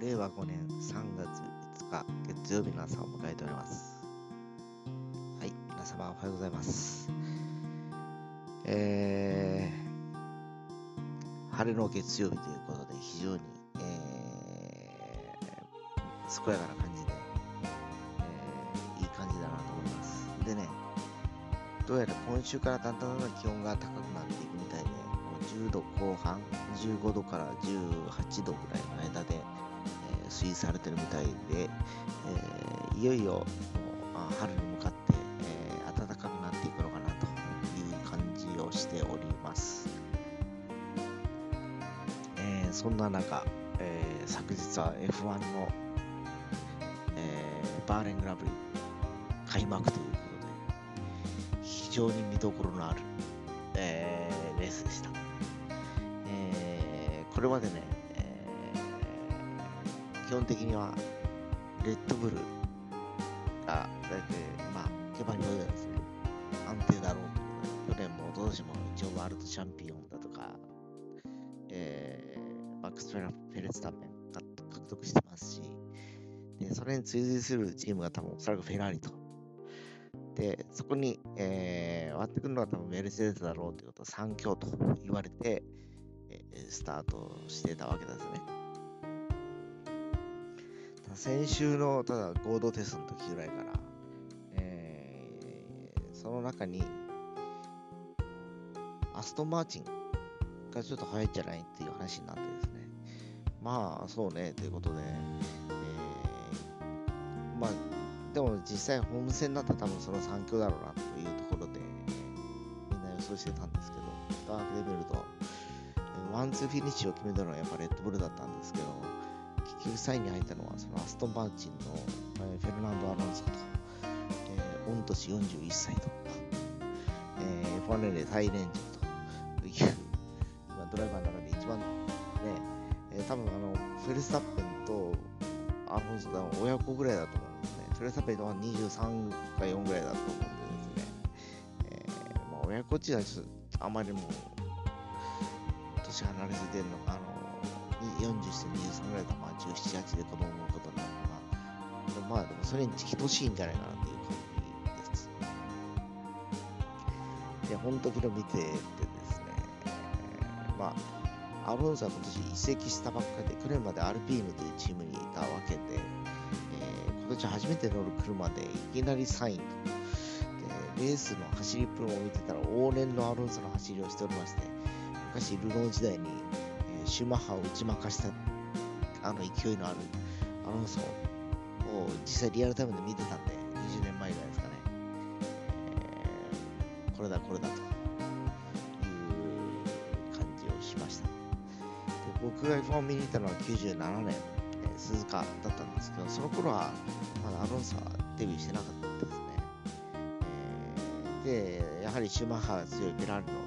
令和5年3月5日月曜日の朝を迎えております。はい、皆様おはようございます。えー、晴れの月曜日ということで非常に、えー、健やかな感じで、えー、いい感じだなと思います。でね、どうやら今週からだんだんだんだん気温が高くなっていくみ、10度後半、15度から18度ぐらいの間で、えー推移されてるみたいで、えーいよいよもうあ春に向かって、えー暖かくなっていくのかなという感じをしております。えそんな中、えー昨日は F1 の、えバーレングラブリ開幕ということで、非常に見どころのある、えーレースでした。これまでね、えー基本的にはレッドブルが大体、まあ、競馬によるですね、安定だろうという、去年も一昨年も一応ワールドチャンピオンだとか、えー、マックス・フェラフェルスタッペン獲得してますし、でそれに追随するチームが多分おそらくフェラーリと。で、そこに、えー、割ってくるのは多分メルセデスだろうということを3強と言われて、スタートしてたわけですね。先週のただ合同テストの時ぐらいから、えーその中にアストン・マーチンがちょっと早いんじゃないっていう話になってですね。まあ、そうね、ということで、えーまあ、でも実際ホーム戦になったら多分その3強だろうなというところで、みんな予想してたんですけど、ダークで見ると、ワンツーフィニッシュを決めたのはやっぱレッドブルだったんですけど、結局3位に入ったのはそのアストン・マーチンの、えーフェルナンド・アロンソと、えー、御年41歳と、えー、F1 年齢最年長という、今ドライバーの中で一番ね、えー多分あの、フェルスタッペンとアロンソが親子ぐらいだと思うんですね。フェルスタッペンは23か4ぐらいだと思うんでですね、えーまあ、親子っちはちょっとあまりもう、年離れすぎてるのか、あの、40して23ぐらいだと、まあ、17、8で子供を産むことになるのが、まあ、でもそれに等しいんじゃないかなっていう感じです。で、本当に見ててですね、えーまあ、アロンソは今年移籍したばっかりで、去年までアルピーヌというチームにいたわけで、えー今年初めて乗る車でいきなり3位と。で、レースの走りプロを見てたら、往年のアロンソの走りをしておりまして、昔ルノー時代に、シューマッハを打ち負かしたあの勢いのあるアロンソを実際リアルタイムで見てたんで、20年前ぐらいですかね。えーこれだこれだという感じをしました。で僕が F1 を見に行ったのは97年、えー鈴鹿だったんですけど、その頃はまだアロンソはデビューしてなかったですね。えーで、やはりシューマッハが強いフェラーリの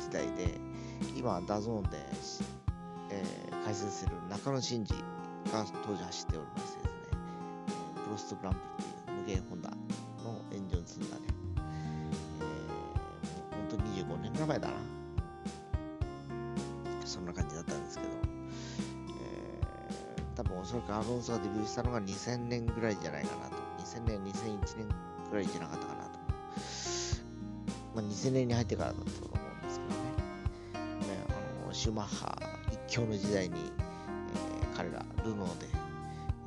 時代で、今、 DAZN で、えー解説する中野信治が当時走っておりましてですね、えープロストグランプリっていう無限ホンダのエンジンを積んだね、えー、もう本当に25年ぐらい前だな。そんな感じだったんですけど、えー、多分おそらくアロンソがデビューしたのが2000年ぐらいじゃないかなと。2000年、2001年ぐらいじゃなかったかなと。まあ、2000年に入ってからだったと思うん。シュマッハ一強の時代に、えー彼らルノーで、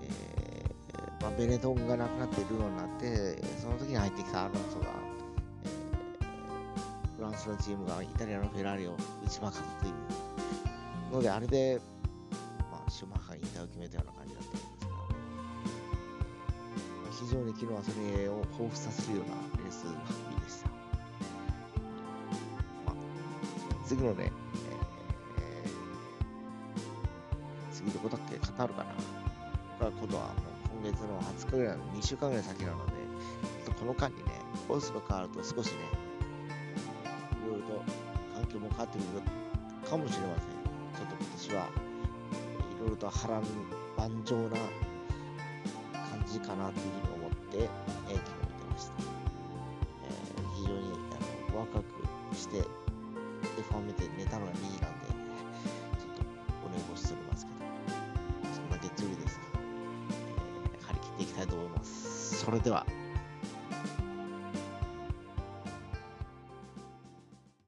えーまあ、ベネトンがなくなってルノーになって、その時に入ってきたアロンソが、えーフランスのチームがイタリアのフェラーリを打ち負かすというので、あれで、まあ、シュマッハが引退を決めたような感じだったんですけど、まあ非常に昨日はそれを彷彿させるようなレース運びでした。まあ、次のね、こだっけカタールかなが今度はもう今月の20日ぐらいの2週間ぐらい先なので、この間にね、コースが変わると少しね、いろいろと環境も変わってくるかもしれません。ちょっと今年はいろいろと波乱万丈な感じかなというふうに思って、えー昨日見てました。えー非常にあのワクワクして F1 見て寝たのが2と思います。それでは。